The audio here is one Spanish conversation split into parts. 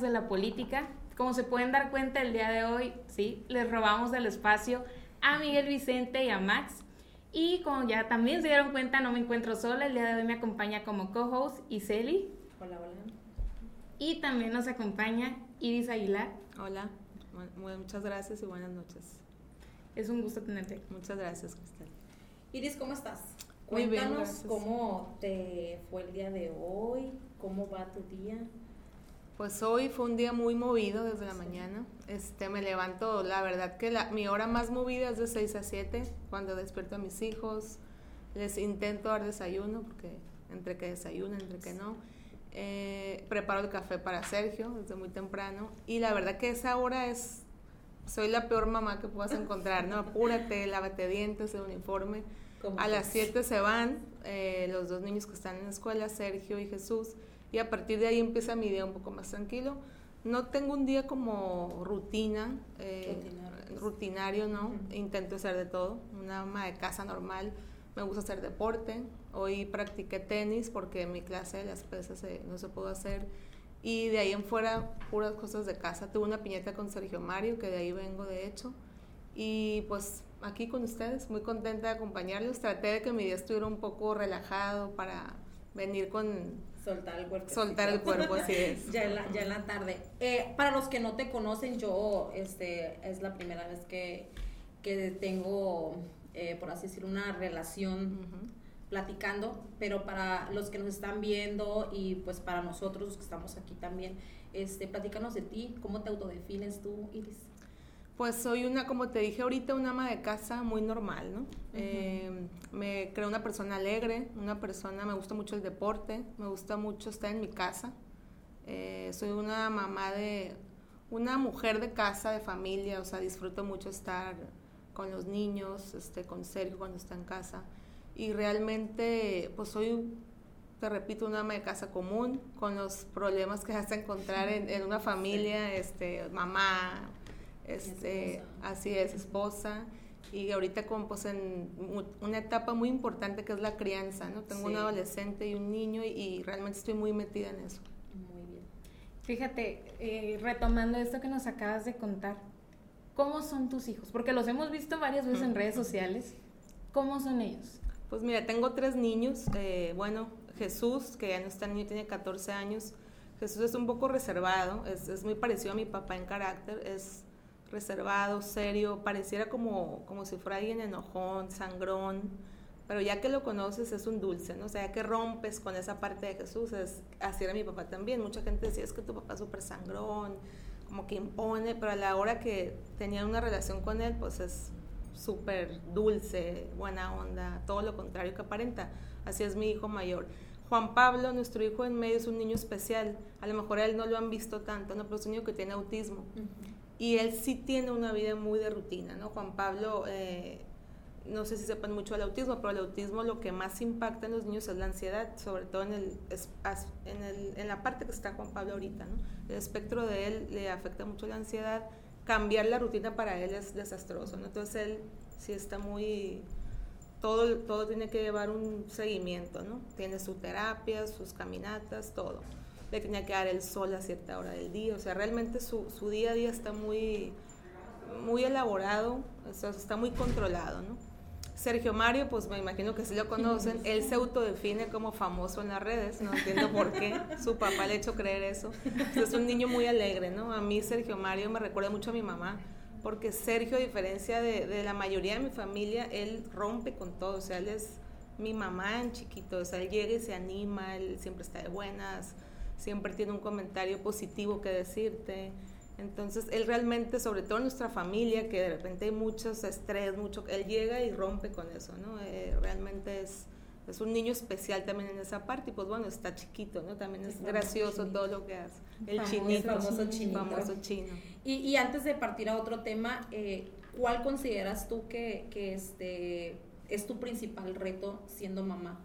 Podcast de la política. Como se pueden dar cuenta el día de hoy, sí, les robamos el espacio a Miguel Vicente y a Max. Y como ya también se dieron cuenta, no me encuentro sola. El día de hoy me acompaña como co-host Iseli. Hola, hola. Y también nos acompaña Iris Aguilar. Hola, muchas gracias y buenas noches. Es un gusto tenerte. Muchas gracias, Cristal. Iris, ¿cómo estás? Cuéntanos cómo te fue el día de hoy, cómo va tu día. Pues hoy fue un día muy movido desde la mañana. Este, me levanto, la verdad que la, mi hora más movida es de 6 a 7, cuando despierto a mis hijos. Les intento dar desayuno, porque entre que desayunan, entre que no. Eh, preparo el café para Sergio desde muy temprano. Y la verdad que esa hora es, soy la peor mamá que puedas encontrar, ¿no? Apúrate, lávate dientes, el uniforme a las 7 se van eh, los dos niños que están en la escuela, Sergio y Jesús, y a partir de ahí empieza mi día un poco más tranquilo. No tengo un día como rutina, eh, rutinario. ¿no? Intento hacer de todo, una ama de casa normal. Me gusta hacer deporte. Hoy practiqué tenis porque en mi clase de las pesas no se pudo hacer. Y de ahí en fuera, puras cosas de casa. Tuve una piñeta con Sergio Mario, que de ahí vengo de hecho. Y pues aquí con ustedes, muy contenta de acompañarlos. Traté de que mi día estuviera un poco relajado para venir con... Soltar el cuerpo. Soltar el cuerpo, así es. ya, en la, ya en la tarde. Eh, para los que no te conocen, yo este, es la primera vez que, que tengo, eh, por así decirlo, una relación platicando, pero para los que nos están viendo y pues para nosotros los que estamos aquí también, este, platícanos de ti, cómo te autodefines tú, Iris. Pues soy una, como te dije ahorita, una ama de casa muy normal, ¿no? Eh, me creo una persona alegre, una persona, me gusta mucho el deporte, me gusta mucho estar en mi casa. Eh, soy una mamá de, una mujer de casa, de familia, o sea, disfruto mucho estar con los niños, este, con Sergio cuando está en casa. Y realmente, pues soy, te repito, una ama de casa común, con los problemas que vas a encontrar en, en una familia, este, mamá, este, así es, esposa. Y ahorita como pues en una etapa muy importante que es la crianza, ¿no? Tengo un adolescente y un niño y, realmente estoy muy metida en eso. Muy bien. Fíjate, eh, retomando esto que nos acabas de contar, ¿cómo son tus hijos? Porque los hemos visto varias veces en redes sociales. ¿Cómo son ellos? Pues mira, tengo tres niños. Eh, bueno, Jesús, que ya no está niño, tiene 14 años. Jesús es un poco reservado, es, es muy parecido a mi papá en carácter, es reservado, serio, pareciera como, como si fuera alguien enojón, sangrón, pero ya que lo conoces es un dulce, ¿no? O sea, ya que rompes con esa parte de Jesús, es, así era mi papá también, mucha gente decía, es que tu papá es súper sangrón, como que impone, pero a la hora que tenía una relación con él, pues es súper dulce, buena onda, todo lo contrario que aparenta. Así es mi hijo mayor. Juan Pablo, nuestro hijo en medio, es un niño especial. A lo mejor a él no lo han visto tanto, ¿no? pero es un niño que tiene autismo y él sí tiene una vida muy de rutina, ¿no? Juan Pablo, eh, no sé si sepan mucho del autismo, pero el autismo lo que más impacta en los niños es la ansiedad, sobre todo en, el, en, el, en la parte que está Juan Pablo ahorita, ¿no? El espectro de él le afecta mucho la ansiedad, cambiar la rutina para él es desastroso, ¿no? Entonces él sí está muy... Todo, todo tiene que llevar un seguimiento, ¿no? Tiene su terapia, sus caminatas, todo le tenía que dar el sol a cierta hora del día, o sea, realmente su, su día a día está muy, muy elaborado, está muy controlado, ¿no? Sergio Mario, pues me imagino que si lo conocen, él se autodefine como famoso en las redes, no entiendo por qué, su papá le ha hecho creer eso. es un niño muy alegre, ¿no? A mí Sergio Mario me recuerda mucho a mi mamá, porque Sergio, a diferencia de, de, la mayoría de mi familia, él rompe con todo, o sea, él es mi mamá en chiquito, o sea, él llega y se anima, él siempre está de buenas, siempre tiene un comentario positivo que decirte. Entonces, él realmente, sobre todo en nuestra familia, que de repente hay muchos estrés, mucho, él llega y rompe con eso, ¿no? Eh, realmente es, es un niño especial también en esa parte y pues bueno, está chiquito, ¿no? También es gracioso todo lo que hace. El chinito, famoso chinito. Famoso chino. Y, y, antes de partir a otro tema, eh, ¿cuál consideras tú que, que este, es tu principal reto siendo mamá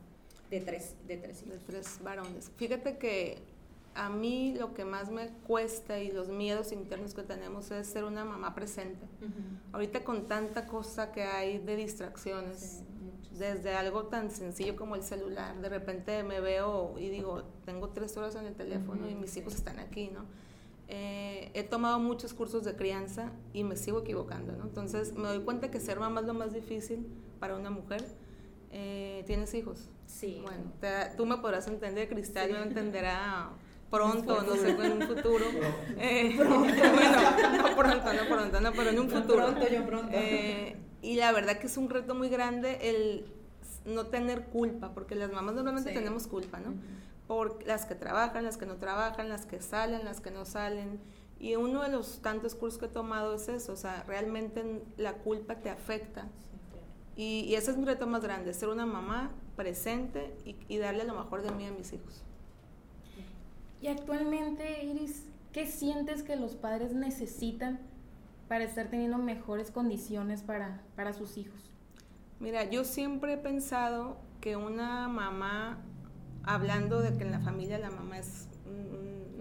de tres, de tres hijos? De tres varones. Fíjate que a mí lo que más me cuesta y los miedos internos que tenemos es ser una mamá presente. Ahorita con tanta cosa que hay de distracciones, desde algo tan sencillo como el celular. De repente me veo y digo, tengo tres horas en el teléfono y mis hijos están aquí, ¿no? Eh, he tomado muchos cursos de crianza y me sigo equivocando, ¿no? Entonces me doy cuenta que ser mamá es lo más difícil para una mujer. Eh, ¿Tienes hijos? Sí. Bueno, tú me podrás entender, Cristal no entenderá pronto, no sé, en un futuro. Eh, bueno, no pronto, no pronto, no, pero en un futuro. Pronto, yo pronto. Eh, y la verdad que es un reto muy grande el no tener culpa, porque las mamás normalmente tenemos culpa, ¿no? Por las que trabajan, las que no trabajan, las que salen, las que no salen. Y uno de los tantos cursos que he tomado es eso, o sea, realmente la culpa te afecta. Y, y ese es mi reto más grande, ser una mamá presente y, y darle lo mejor de mí a mis hijos. Y actualmente, Iris, ¿qué sientes que los padres necesitan para estar teniendo mejores condiciones para, para sus hijos? Mira, yo siempre he pensado que una mamá, hablando de que en la familia la mamá es,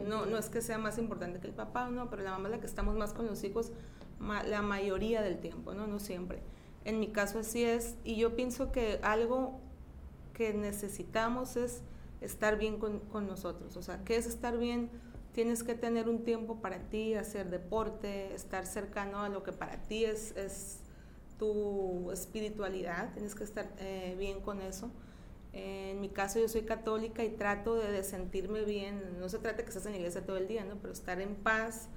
no, no es que sea más importante que el papá, no, pero la mamá es la que estamos más con los hijos la mayoría del tiempo, ¿no? No siempre. En mi caso así es, y yo pienso que algo que necesitamos es estar bien con, nosotros. O sea, ¿qué es estar bien? Tienes que tener un tiempo para ti, hacer deporte, estar cercano a lo que para ti es, tu espiritualidad, tienes que estar eh, bien con eso. en mi caso yo soy católica y trato de, sentirme bien, no se trata que estés en la iglesia todo el día, ¿no? pero estar en paz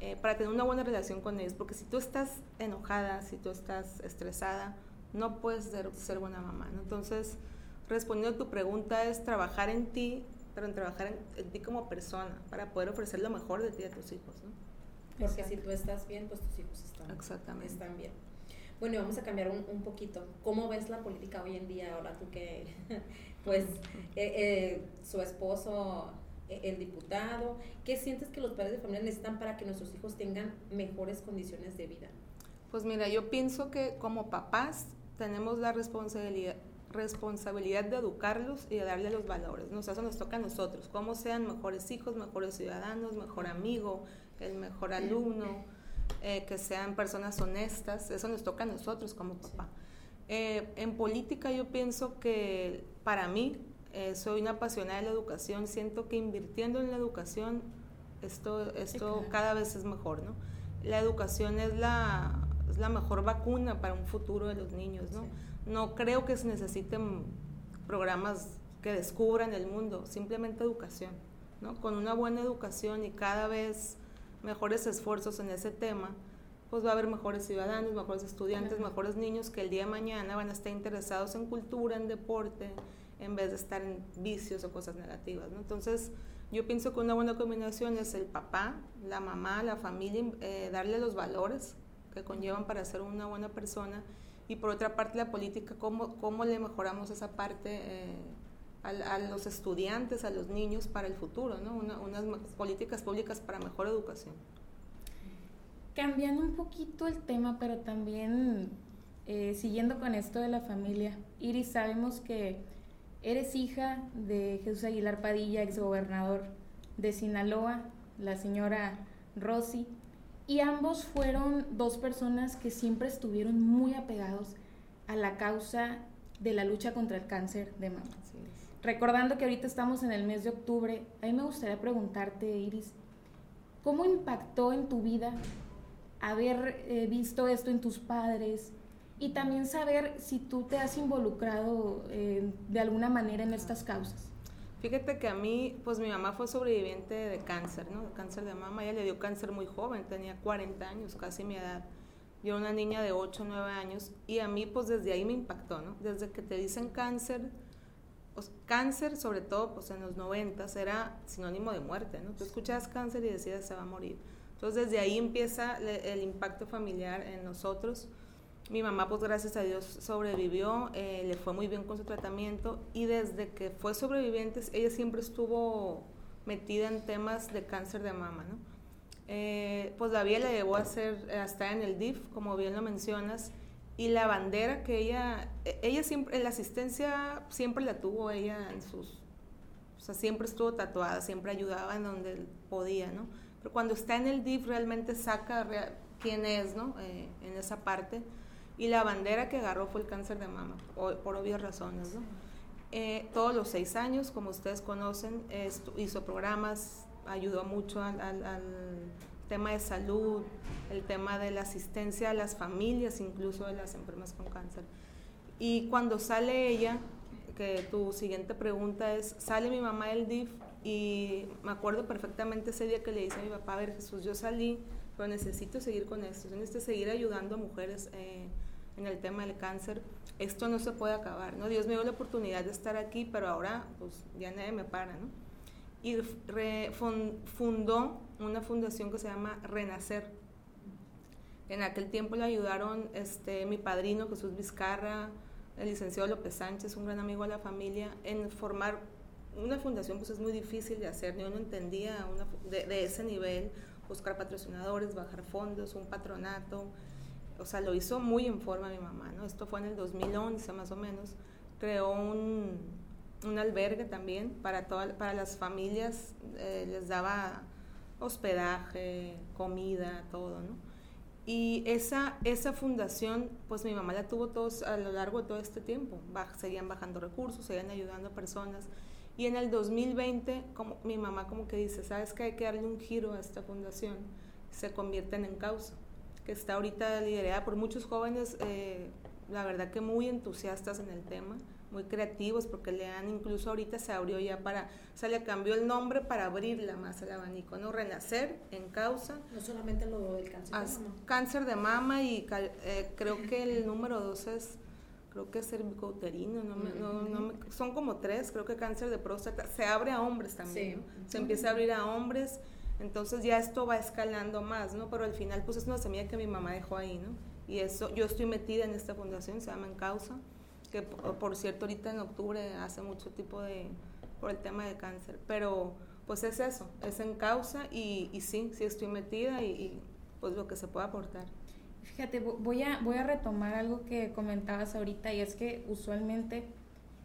eh, para tener una buena relación con ellos, porque si tú estás enojada, si tú estás estresada, no puedes ser, buena mamá. Entonces, respondiendo a tu pregunta es trabajar en ti, pero en trabajar en, ti como persona, para poder ofrecer lo mejor de ti a tus hijos, ¿no? Porque si tú estás bien, pues tus hijos están, Exactamente. están bien. Bueno, y vamos a cambiar un, un, poquito. ¿Cómo ves la política hoy en día? Ahora tú que, pues, eh, eh, su esposo, eh, el diputado, ¿qué sientes que los padres de familia necesitan para que nuestros hijos tengan mejores condiciones de vida? Pues mira, yo pienso que como papás tenemos la responsabilidad, responsabilidad de educarlos y de darle los valores. eso nos toca a nosotros, cómo sean mejores hijos, mejores ciudadanos, mejor amigo, el mejor alumno, eh, que sean personas honestas, eso nos toca a nosotros como papá. Eh, en política yo pienso que para mí, eh, soy una apasionada de la educación, siento que invirtiendo en la educación esto, esto cada vez es mejor, ¿no? La educación es la, es la mejor vacuna para un futuro de los niños, ¿no? No creo que se necesiten programas que descubran el mundo, simplemente educación. ¿no? Con una buena educación y cada vez mejores esfuerzos en ese tema, pues va a haber mejores ciudadanos, mejores estudiantes, mejores niños que el día de mañana van a estar interesados en cultura, en deporte, en vez de estar en vicios o cosas negativas. ¿no? Entonces, yo pienso que una buena combinación es el papá, la mamá, la familia, eh, darle los valores que conllevan para ser una buena persona y por otra parte la política, cómo, cómo le mejoramos esa parte eh, a, los estudiantes, a los niños para el futuro, ¿no? Una, unas políticas públicas para mejor educación. Cambiando un poquito el tema, pero también eh, siguiendo con esto de la familia, Iris, sabemos que eres hija de Jesús Aguilar Padilla, exgobernador de Sinaloa, la señora Rosy. Y ambos fueron dos personas que siempre estuvieron muy apegados a la causa de la lucha contra el cáncer de mama. Recordando que ahorita estamos en el mes de octubre, a mí me gustaría preguntarte, Iris, ¿cómo impactó en tu vida haber eh, visto esto en tus padres y también saber si tú te has involucrado eh, de alguna manera en estas causas? Fíjate que a mí, pues mi mamá fue sobreviviente de cáncer, ¿no? De cáncer de mama. Ella le dio cáncer muy joven, tenía 40 años, casi mi edad. Yo era una niña de 8 o 9 años y a mí, pues desde ahí me impactó, ¿no? Desde que te dicen cáncer, pues, cáncer, sobre todo, pues en los 90 era sinónimo de muerte, ¿no? Tú escuchabas cáncer y decías se va a morir. Entonces desde ahí empieza el impacto familiar en nosotros. Mi mamá, pues gracias a Dios, sobrevivió, eh, le fue muy bien con su tratamiento y desde que fue sobreviviente, ella siempre estuvo metida en temas de cáncer de mama, ¿no? Eh, pues la vida la llevó a hacer, hasta en el DIF, como bien lo mencionas, y la bandera que ella, e, ella siempre, la asistencia siempre la tuvo ella en sus, o sea, siempre estuvo tatuada, siempre ayudaba en donde podía, ¿no? Pero cuando está en el DIF realmente saca quién es, ¿no? Eh, en esa parte Y la bandera que agarró fue el cáncer de mama, por obvias razones, ¿no? Eh, todos los seis años, como ustedes conocen, hizo programas, ayudó mucho al, tema de salud, el tema de la asistencia a las familias, incluso de las enfermas con cáncer. Y cuando sale ella, que tu siguiente pregunta es, sale mi mamá del DIF y me acuerdo perfectamente ese día que le dice a mi papá, a ver Jesús, yo salí, pero necesito seguir con esto, necesito seguir ayudando a mujeres eh, en el tema del cáncer esto no se puede acabar, ¿no? Dios me dio la oportunidad de estar aquí, pero ahora pues ya nadie me para, ¿no? Y fundó una fundación que se llama Renacer. En aquel tiempo le ayudaron este, mi padrino Jesús Vizcarra, el licenciado López Sánchez, un gran amigo de la familia, en formar una fundación pues es muy difícil de hacer, yo no entendía una, de, de ese nivel, buscar patrocinadores, bajar fondos, un patronato, o sea, lo hizo muy en forma mi mamá, ¿no? Esto fue en el 2011 más o menos. Creó un, un albergue también para, toda, para las familias, eh, les daba hospedaje, comida, todo, ¿no? Y esa, esa fundación, pues mi mamá la tuvo todos a lo largo de todo este tiempo. seguían bajando recursos, seguían ayudando a personas. Y en el 2020, como, mi mamá como que dice, ¿sabes que Hay que darle un giro a esta fundación. Se convierten en causa que está ahorita liderada por muchos jóvenes, eh, la verdad que muy entusiastas en el tema, muy creativos, porque le han incluso ahorita se abrió ya para, o sea, le cambió el nombre para abrirla más al abanico, ¿no? Renacer en causa. No solamente lo del cáncer de mama. Cáncer de mama y eh, creo que el número dos es creo que es cervicouterino, no, no, no son como tres, creo que cáncer de próstata, se abre a hombres también, se empieza a abrir a hombres entonces ya esto va escalando más, ¿no? Pero al final pues es una semilla que mi mamá dejó ahí, ¿no? Y eso, yo estoy metida en esta fundación, se llama En Causa, que por cierto ahorita en octubre hace mucho tipo de, por el tema de cáncer, pero pues es eso, es en causa y, y sí, sí estoy metida y, y, pues lo que se puede aportar. Fíjate, voy a, voy a retomar algo que comentabas ahorita y es que usualmente,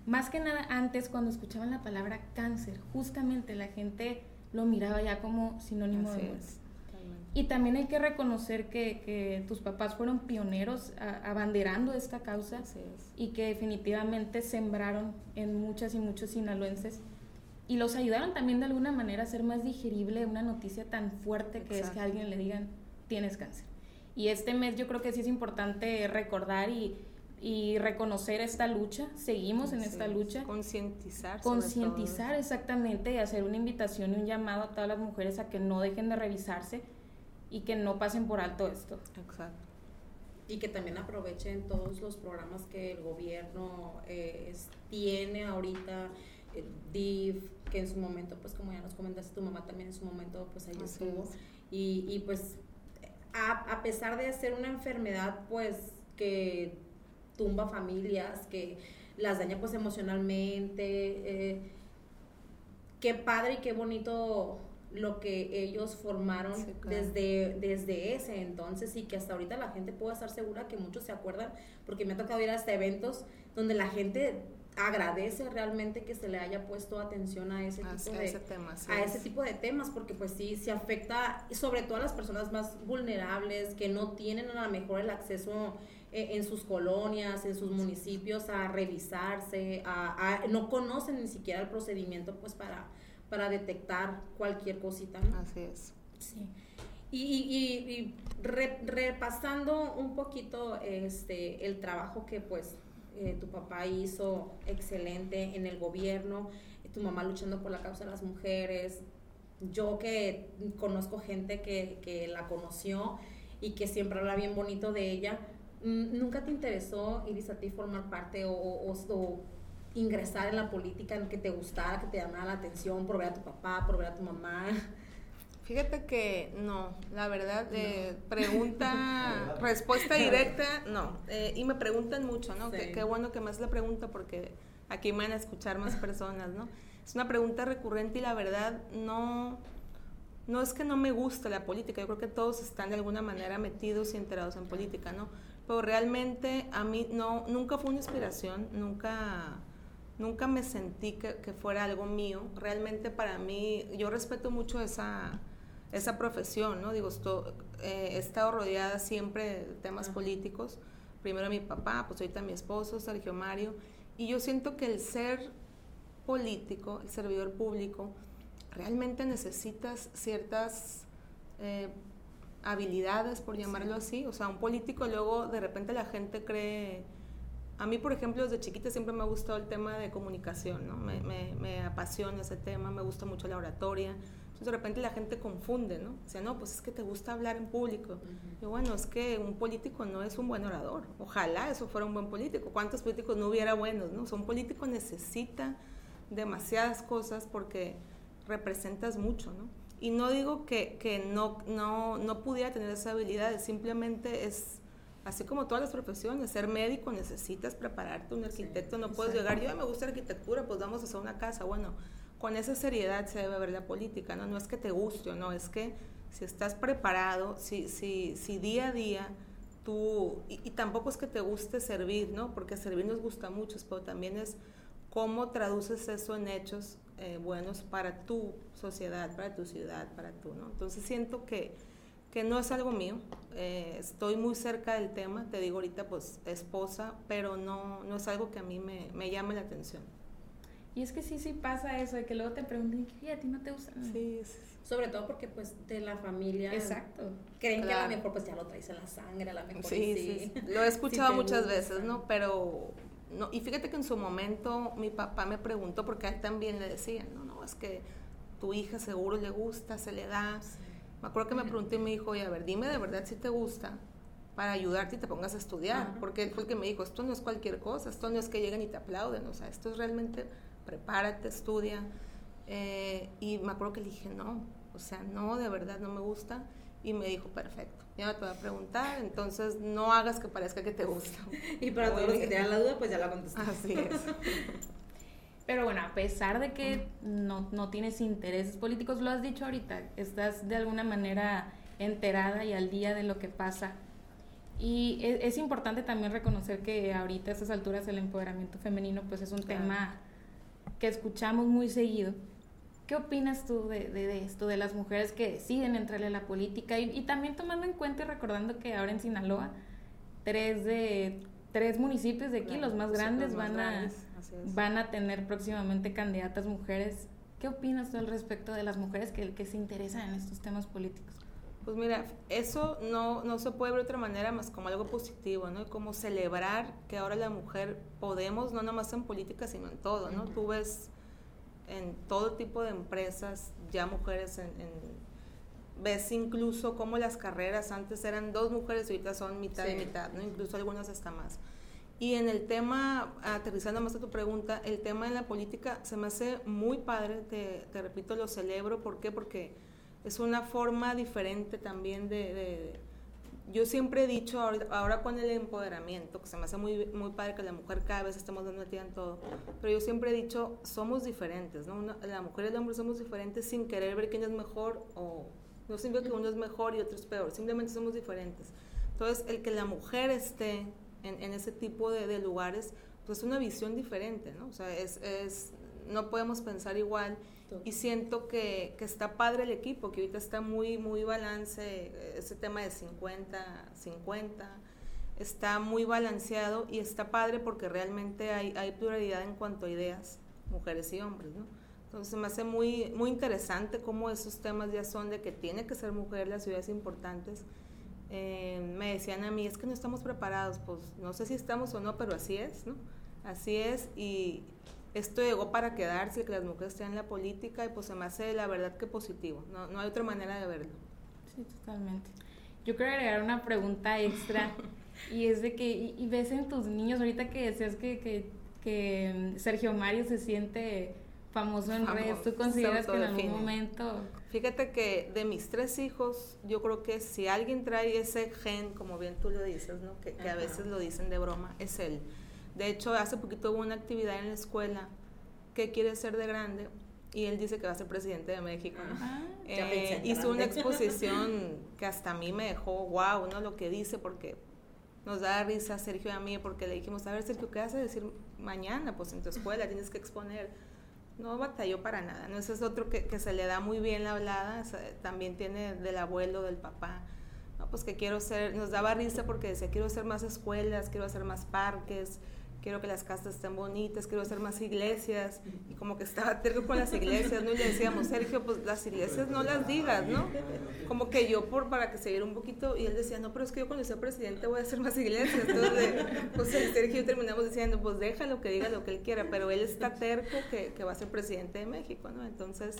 más que nada antes cuando escuchaban la palabra cáncer, justamente la gente lo miraba ya como sinónimo de muerte. Y también hay que reconocer que, que tus papás fueron pioneros abanderando esta causa y que definitivamente sembraron en muchas y muchos sinaloenses y los ayudaron también de alguna manera a hacer más digerible una noticia tan fuerte que es que a alguien le digan tienes cáncer. Y este mes yo creo que sí es importante recordar y, y reconocer esta lucha, seguimos en esta lucha. Concientizar. Concientizar exactamente y hacer una invitación y un llamado a todas las mujeres a que no dejen de revisarse y que no pasen por alto esto. Exacto. Y que también aprovechen todos los programas que el gobierno eh, tiene ahorita, el DIF, que en su momento, pues como ya nos comentaste, tu mamá también en su momento, pues ahí estuvo. Y, y pues a, a pesar de ser una enfermedad, pues que tumba familias, que las daña pues emocionalmente. Eh, qué padre y qué bonito lo que ellos formaron desde, desde ese entonces y que hasta ahorita la gente pueda estar segura que muchos se acuerdan, porque me ha tocado ir hasta eventos donde la gente agradece realmente que se le haya puesto atención a ese tipo de a ese tipo de temas porque pues sí se afecta sobre todo a las personas más vulnerables que no tienen a lo mejor el acceso eh, en sus colonias, en sus municipios a revisarse, a, no conocen ni siquiera el procedimiento pues para, para detectar cualquier cosita. Así es. Sí. Y, y, repasando un poquito este, el trabajo que pues eh, tu papá hizo excelente en el gobierno, tu mamá luchando por la causa de las mujeres, yo que conozco gente que, que la conoció y que siempre habla bien bonito de ella, ¿Nunca te interesó, Iris, a ti formar parte o, o, ingresar en la política en que te gustara, que te llamara la atención por ver a tu papá, por ver a tu mamá? Fíjate que no, la verdad, eh, pregunta, respuesta directa, no. Eh, y me preguntan mucho, ¿no? Qué, bueno que más la pregunta porque aquí me van a escuchar más personas, ¿no? Es una pregunta recurrente y la verdad no, no es que no me guste la política, yo creo que todos están de alguna manera metidos y enterados en política, ¿no? Pero realmente a mí no, nunca fue una inspiración, nunca, nunca me sentí que, fuera algo mío. Realmente para mí, yo respeto mucho esa, esa profesión, ¿no? Digo, esto, eh, he estado rodeada siempre de temas políticos, primero mi papá, pues ahorita mi esposo, Sergio Mario, y yo siento que el ser político, el servidor público, realmente necesitas ciertas eh, habilidades, por llamarlo así. O sea, un político luego de repente la gente cree... A mí, por ejemplo, desde chiquita siempre me ha gustado el tema de comunicación, ¿no? Me, me, me apasiona ese tema, me gusta mucho la oratoria. Entonces, de repente la gente confunde, ¿no? O sea, no, pues es que te gusta hablar en público. Y bueno, es que un político no es un buen orador. Ojalá eso fuera un buen político. ¿Cuántos políticos no hubiera buenos, no? O sea, un político necesita demasiadas cosas porque representas mucho, ¿no? Y no digo que, que no, no, no pudiera tener esa habilidad, simplemente es, así como todas las profesiones, ser médico necesitas prepararte, un arquitecto no puedes llegar, yo me gusta arquitectura, pues vamos a hacer una casa, bueno, con esa seriedad se debe ver la política, ¿no? No es que te guste o no, es que si estás preparado, si, si, si día a día tú, y, y tampoco es que te guste servir, ¿no? Porque servir nos gusta mucho, pero también es cómo traduces eso en hechos eh, buenos para tu sociedad, para tu ciudad, para tú, ¿no? Entonces siento que, que no es algo mío, eh, estoy muy cerca del tema, te digo ahorita pues esposa, pero no, no es algo que a mí me, me llame la atención. Y es que sí, sí pasa eso, de que luego te preguntan, ¿qué a ti no te gusta? Sí, sí. Sobre todo porque pues de la familia Exacto. creen que a Claro. lo mejor pues ya lo traes en la sangre, a lo mejor Sí, sí. sí, sí. Lo he escuchado te muchas gusta. veces, ¿no? Pero, no, y fíjate que en su momento mi papá me preguntó, porque a él también le decían, no, no, es que tu hija seguro le gusta, se le da. Me acuerdo que me preguntó y me dijo, oye, a ver, dime de verdad si te gusta para ayudarte y te pongas a estudiar, porque él fue el que me dijo, esto no es cualquier cosa, esto no es que lleguen y te aplauden, o sea, esto es realmente, prepárate, estudia. Eh, y me acuerdo que le dije, no, o sea, no, de verdad no me gusta. Y me dijo, perfecto, ya no te voy a preguntar, entonces no hagas que parezca que te gusta. Y para todos los que tengan la duda, pues ya la contesté. Así es. Pero bueno, a pesar de que no, no tienes intereses políticos, lo has dicho ahorita, estás de alguna manera enterada y al día de lo que pasa. Y e- es, importante también reconocer que ahorita a estas alturas el empoderamiento femenino pues es un Claro. tema que escuchamos muy seguido. ¿Qué opinas tú de, de- de esto, de las mujeres que deciden entrarle a la política? Y, y también tomando en cuenta y recordando que ahora en Sinaloa, tres de tres municipios de aquí, Claro, los más los grandes, más van a grandes, van a tener próximamente candidatas mujeres. ¿Qué opinas tú al respecto de las mujeres que, que se interesan en estos temas políticos? Pues mira, eso no, no se puede ver de otra manera más como algo positivo, ¿no? Como celebrar que ahora la mujer podemos, no nomás en política, sino en todo, ¿no? Tú ves en todo tipo de empresas ya mujeres en, en- ves incluso como las carreras antes eran dos mujeres y ahorita son mitad y Sí. mitad, ¿no? Incluso algunas hasta más. Y en el tema, aterrizando más a tu pregunta, el tema en la política se me hace muy padre, te, te repito, lo celebro. ¿Por qué? Porque es una forma diferente también de... de- yo siempre he dicho, ahora, con el empoderamiento, que se me hace muy, muy padre que la mujer cada vez estemos dando metida en todo, pero yo siempre he dicho, somos diferentes, ¿no? La mujer y el hombre somos diferentes sin querer ver quién es mejor o no significa que uno es mejor y otro es peor, simplemente somos diferentes. Entonces, el que la mujer esté en, en ese tipo de, de lugares, pues es una visión diferente, ¿no? O sea, es, es, no podemos pensar igual y siento que, que está padre el equipo, que ahorita está muy, muy balance, eh, ese tema de 50, 50, está muy balanceado y está padre porque realmente hay, hay pluralidad en cuanto a ideas, mujeres y hombres, ¿no? Entonces me hace muy, muy interesante cómo esos temas ya son de que tiene que ser mujer las ciudades importantes. Eh, me decían a mí, es que no estamos preparados, pues no sé si estamos o no, pero así es, ¿no? Así es y esto llegó para quedarse, que las mujeres estén en la política y pues se me hace la verdad que positivo, no, no hay otra manera de verlo. Sí, totalmente. Yo quiero agregar una pregunta extra y es de que, y, y ves en tus niños, ahorita que decías que, que, que Sergio Mario se siente famoso en Famoso, redes, ¿tú consideras que en algún momento... Fíjate que de mis tres hijos, yo creo que si alguien trae ese gen, como bien tú lo dices, ¿no? que, que a veces lo dicen de broma, es él. De hecho, hace poquito hubo una actividad en la escuela que quiere ser de grande y él dice que va a ser presidente de México. ¿no? Ah, Eh, hizo una exposición que hasta a mí me dejó wow, ¿no? Lo que dice, porque nos da risa a Sergio y a mí, porque le dijimos, a ver, Sergio, ¿qué vas a decir mañana? Pues en tu escuela tienes que exponer. No batalló para nada, ¿no? Ese es otro que, que se le da muy bien la hablada, o sea, también tiene del abuelo, del papá. No, pues que quiero ser, nos daba risa porque decía, quiero hacer más escuelas, quiero hacer más parques, quiero que las casas estén bonitas, quiero hacer más iglesias, y como que estaba terco con las iglesias, ¿no? Y le decíamos, Sergio, pues las iglesias no las digas, ¿no? Como que yo, por, para que se viera un poquito, y él decía, no, pero es que yo cuando sea presidente voy a hacer más iglesias, entonces, pues Sergio y terminamos diciendo, pues déjalo que diga lo que él quiera, pero él está terco que, que va a ser presidente de México, ¿no? Entonces,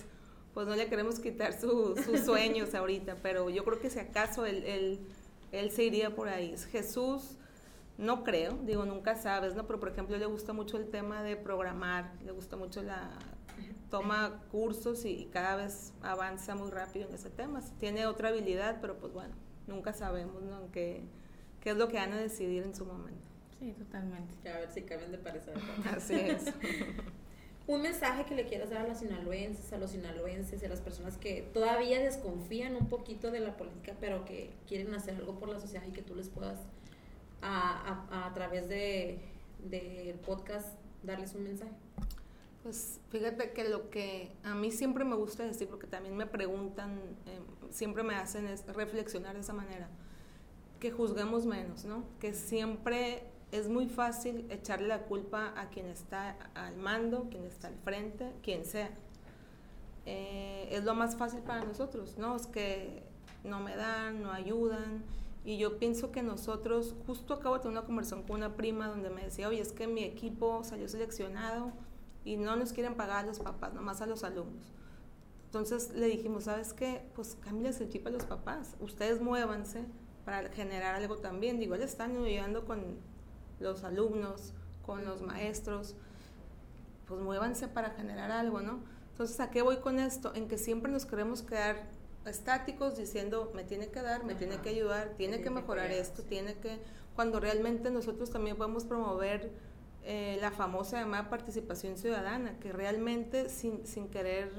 pues no le queremos quitar sus sueños ahorita, pero yo creo que si acaso él, él, él se iría por ahí. Jesús no creo, digo, nunca sabes, ¿no? Pero por ejemplo, le gusta mucho el tema de programar, le gusta mucho la toma cursos y cada vez avanza muy rápido en ese tema. Tiene otra habilidad, pero pues bueno, nunca sabemos, ¿no? ¿Qué, qué es lo que van a decidir en su momento? Sí, totalmente. a ver si cambian de parecer. Así es. un mensaje que le quieras dar a los sinaloenses, a los sinaloenses y a las personas que todavía desconfían un poquito de la política, pero que quieren hacer algo por la sociedad y que tú les puedas a, a, través del de, podcast darles un mensaje? Pues fíjate que lo que a mí siempre me gusta decir, porque también me preguntan, em, siempre me hacen es reflexionar de esa manera, que juzguemos menos, ¿no? Que siempre es muy fácil echarle la culpa a quien está al mando, quien está al frente, quien sea. Eh, es lo más fácil para nosotros, ¿no? Es que no me dan, no ayudan, y yo pienso que nosotros, justo acabo de tener una conversación con una prima donde me decía, oye, es que mi equipo salió seleccionado y no nos quieren pagar a los papás, nomás a los alumnos. Entonces le dijimos, ¿sabes qué? Pues cámbiales el chip a los papás, ustedes muévanse para generar algo también. Ellos están ayudando con los alumnos, con los maestros, pues muévanse para generar algo, ¿no? Entonces, ¿a qué voy con esto? En que siempre nos queremos quedar estáticos diciendo, me tiene que dar, me tiene que ayudar, tiene, que mejorar esto, tiene que, cuando realmente nosotros también podemos promover eh, la famosa llamada participación ciudadana, que realmente sin, sin querer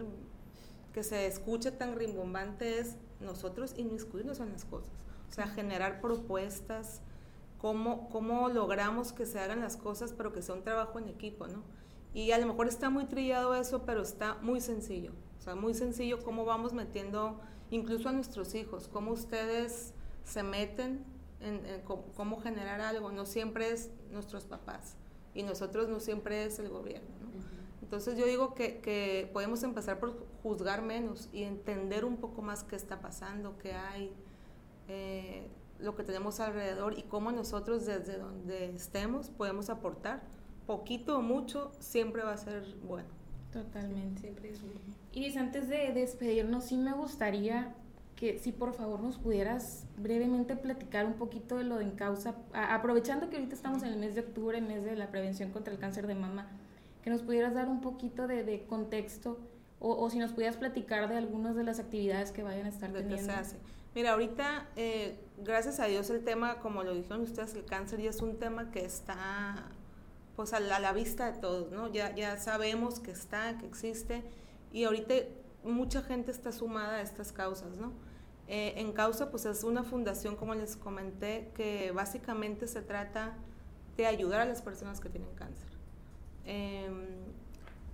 que se escuche tan rimbombante es nosotros inmiscuirnos en las cosas, o sea, generar propuestas, cómo, cómo logramos que se hagan las cosas, pero que sea un trabajo en equipo, ¿no? Y a lo mejor está muy trillado eso, pero está muy sencillo. O sea, muy sencillo cómo vamos metiendo incluso a nuestros hijos, cómo ustedes se meten en, cómo, generar algo. No siempre es nuestros papás y nosotros no siempre es el gobierno. Entonces yo digo que, que, podemos empezar por juzgar menos y entender un poco más qué está pasando, qué hay, eh, lo que tenemos alrededor y cómo nosotros desde donde estemos podemos aportar. Poquito o mucho siempre va a ser bueno. Totalmente. Siempre es. Iris, antes de despedirnos, sí me gustaría que si por favor nos pudieras brevemente platicar un poquito de lo de Encausa, aprovechando que ahorita estamos en el mes de octubre, mes de la prevención contra el cáncer de mama, que nos pudieras dar un poquito de, contexto o, si nos pudieras platicar de algunas de las actividades que vayan a estar teniendo. Se hace. Mira, ahorita, eh, gracias a Dios, el tema, como lo dijeron ustedes, el cáncer ya es un tema que está pues a la, vista de todos, ¿no? Ya, ya sabemos que está, que existe y ahorita mucha gente está sumada a estas causas, ¿no? Eh, en causa, pues es una fundación, como les comenté, que básicamente se trata de ayudar a las personas que tienen cáncer. Em,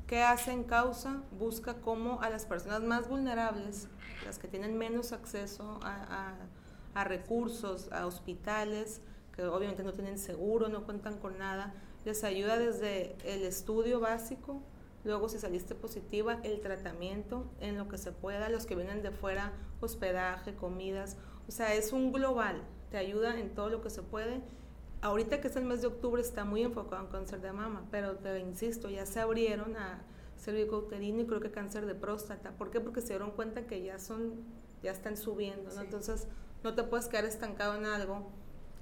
¿Qué hace en causa? Busca cómo a las personas más vulnerables, las que tienen menos acceso a, a recursos, a hospitales, que obviamente no tienen seguro, no cuentan con nada, les ayuda desde el estudio básico, luego si saliste positiva, el tratamiento en lo que se pueda, los que vienen de fuera, hospedaje, comidas, o sea, es un global, te ayuda en todo lo que se puede. Ahorita que es el mes de octubre está muy enfocado en cáncer de mama, pero te insisto, ya se abrieron a cervicouterino y creo que cáncer de próstata. ¿Por qué? Porque se dieron cuenta que ya son, ya están subiendo, ¿no? Entonces, no te puedes quedar estancado en algo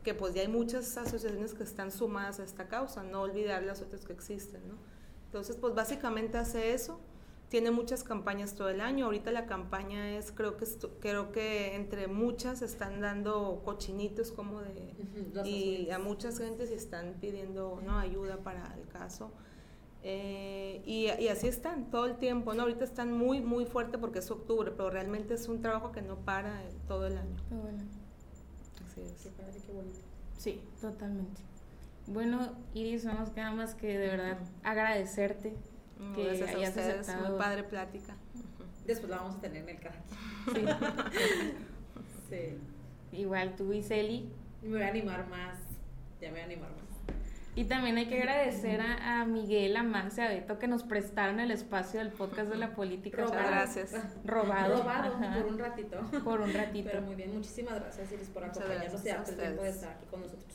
que pues ya hay muchas asociaciones que están sumadas a esta causa, no olvidar las otras que existen, ¿no? Entonces, pues básicamente hace eso, tiene muchas campañas todo el año, ahorita la campaña es, creo que, creo que entre muchas están dando cochinitos como de, y a muchas gentes están pidiendo ¿no? ayuda para el caso. Eh, y, y, así están todo el tiempo, ¿no? Ahorita están muy, muy fuerte porque es octubre, pero realmente es un trabajo que no para todo el año. Todo el año. Qué padre, qué bonito. Sí, totalmente. Bueno, Iris, no nos queda más que de verdad agradecerte que hayas aceptado. Muy padre plática. Después la vamos a tener en el canal. Sí. sí. Igual tú y Celi. Me voy a animar más. Ya me voy a animar más. Y también hay que agradecer a, a Miguel, a Max y a Beto que nos prestaron el espacio del podcast de la política. Muchas Robado. gracias. Robado. Robado Ajá. por un ratito. Por un ratito. Pero muy bien, muchísimas gracias Iris por acompañarnos y darte el tiempo de estar aquí con nosotros.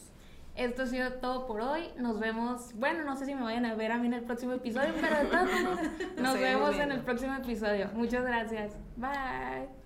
Esto ha sido todo por hoy. Nos vemos. Bueno, no sé si me vayan a ver a mí en el próximo episodio, pero de todos modos, nos vemos en el próximo episodio. Muchas gracias. Bye.